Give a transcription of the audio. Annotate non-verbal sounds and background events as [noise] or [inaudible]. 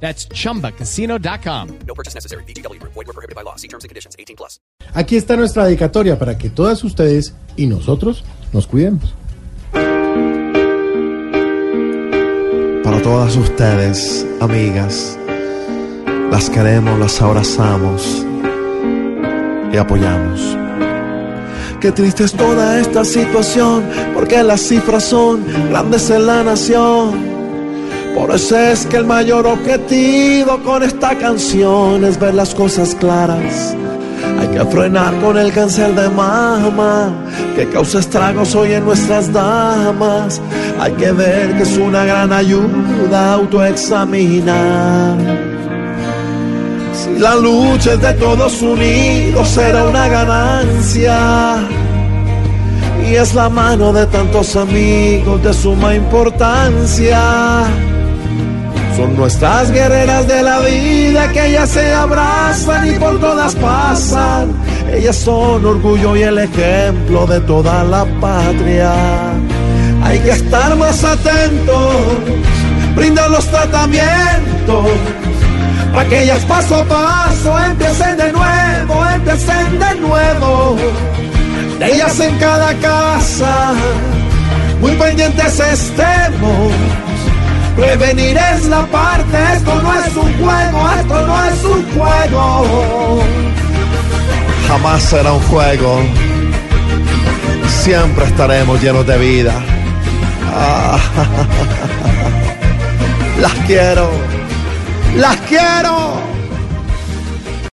That's chumbacasino.com. No purchase necessary. BGW. Void were prohibited by law. See terms and conditions. 18 plus. Aquí está nuestra dedicatoria para que todas ustedes y nosotros nos cuidemos. Para todas ustedes, amigas, las queremos, las abrazamos y apoyamos. Qué triste es toda esta situación, porque las cifras son grandes en la nación. Por eso es que el mayor objetivo con esta canción es ver las cosas claras. Hay que frenar con el cáncer de mama que causa estragos hoy en nuestras damas. Hay que ver que es una gran ayuda autoexaminar. Si la lucha es de todos unidos, será una ganancia. Y es la mano de tantos amigos de suma importancia. Nuestras guerreras de la vida que ellas se abrazan y por todas pasan. Ellas son orgullo y el ejemplo de toda la patria. Hay que estar más atentos, brindar los tratamientos, para que ellas paso a paso empiecen de nuevo, empiecen de nuevo. De ellas en cada casa, muy pendientes estemos. Prevenir es la parte, esto no es un juego, esto no es un juego. Jamás será un juego. Siempre estaremos llenos de vida. Ah, [laughs] las quiero, las quiero.